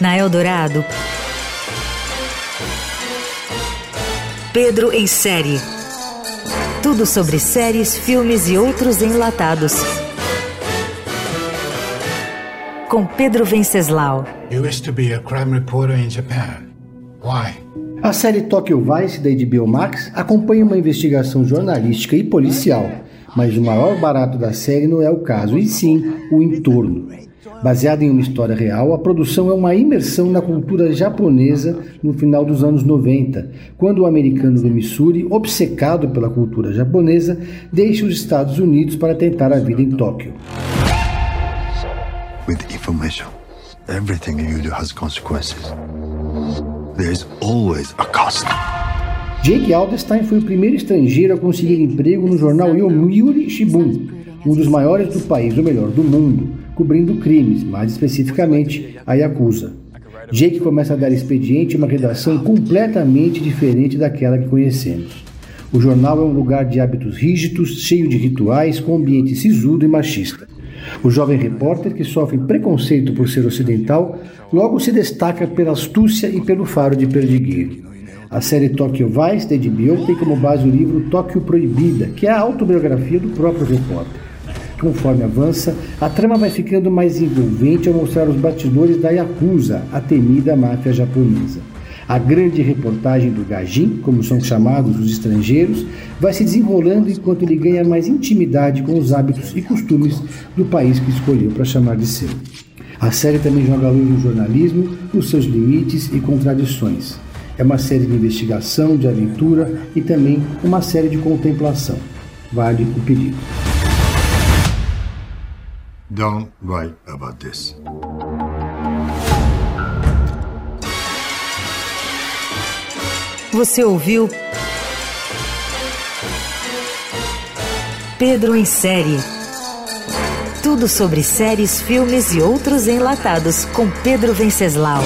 Na Eldorado, Pedro em série. Tudo sobre séries, filmes e outros enlatados. Com Pedro Venceslau. You used to be a crime reporter in Japan. Why? A série Tokyo Vice da HBO Max acompanha uma investigação jornalística e policial, mas o maior barato da série não é o caso, e sim o entorno. Baseada em uma história real, a produção é uma imersão na cultura japonesa no final dos anos 90, quando o americano do Missouri, obcecado pela cultura japonesa, deixa os Estados Unidos para tentar a vida em Tóquio. With information, everything you do has consequences. There is always a cost. Jake Alderstein foi o primeiro estrangeiro a conseguir emprego no jornal Yomiuri Shimbun, um dos maiores do país, ou melhor, do mundo, cobrindo crimes, mais especificamente a Yakuza. Jake começa a dar expediente uma redação completamente diferente daquela que conhecemos. O jornal é um lugar de hábitos rígidos, cheio de rituais, com ambiente sisudo e machista. O jovem repórter, que sofre preconceito por ser ocidental, logo se destaca pela astúcia e pelo faro de perdigueiro. A série Tokyo Vice, da HBO, tem como base o livro Tóquio Proibida, que é a autobiografia do próprio repórter. Conforme avança, a trama vai ficando mais envolvente ao mostrar os bastidores da Yakuza, a temida máfia japonesa. A grande reportagem do Gajin, como são chamados os estrangeiros, vai se desenrolando enquanto ele ganha mais intimidade com os hábitos e costumes do país que escolheu para chamar de seu. A série também joga luz no jornalismo, nos seus limites e contradições. É uma série de investigação, de aventura e também uma série de contemplação. Vale o pedido. Don't write about this. Você ouviu Pedro em série. Tudo sobre séries, filmes e outros enlatados com Pedro Venceslau.